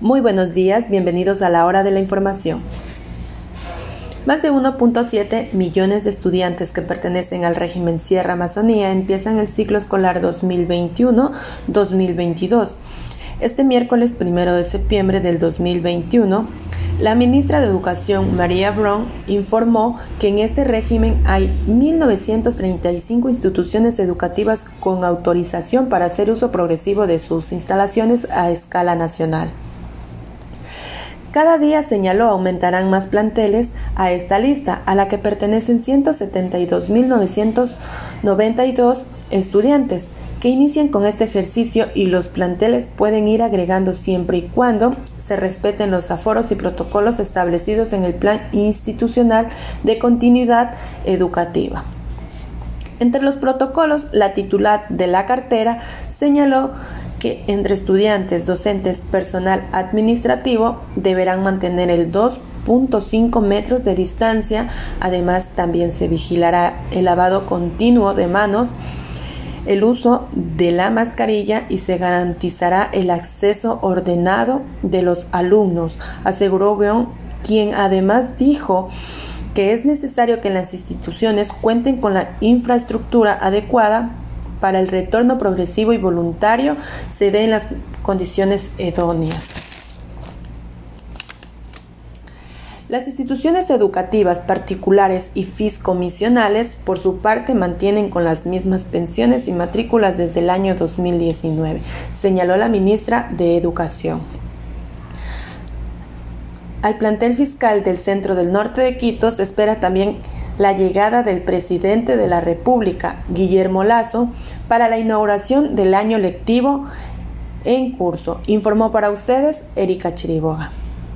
Muy buenos días, bienvenidos a la hora de la información. Más de 1.7 millones de estudiantes que pertenecen al régimen Sierra Amazonía empiezan el ciclo escolar 2021-2022. Este miércoles 1 de septiembre del 2021, la ministra de Educación, María Brown, informó que en este régimen hay 1.935 instituciones educativas con autorización para hacer uso progresivo de sus instalaciones a escala nacional. Cada día, señaló, aumentarán más planteles a esta lista, a la que pertenecen 172.992 estudiantes que inician con este ejercicio y los planteles pueden ir agregando siempre y cuando se respeten los aforos y protocolos establecidos en el Plan Institucional de Continuidad Educativa. Entre los protocolos, la titular de la cartera señaló que entre estudiantes, docentes, personal administrativo deberán mantener el 2.5 metros de distancia. Además, también se vigilará el lavado continuo de manos, el uso de la mascarilla y se garantizará el acceso ordenado de los alumnos, aseguró Beon, quien además dijo que es necesario que las instituciones cuenten con la infraestructura adecuada para el retorno progresivo y voluntario se dé en las condiciones idóneas. Las instituciones educativas particulares y fiscomisionales, por su parte, mantienen con las mismas pensiones y matrículas desde el año 2019, señaló la ministra de Educación. Al plantel fiscal del centro del norte de Quito se espera también la llegada del presidente de la República, Guillermo Lazo, para la inauguración del año lectivo en curso. Informó para ustedes Erika Chiriboga.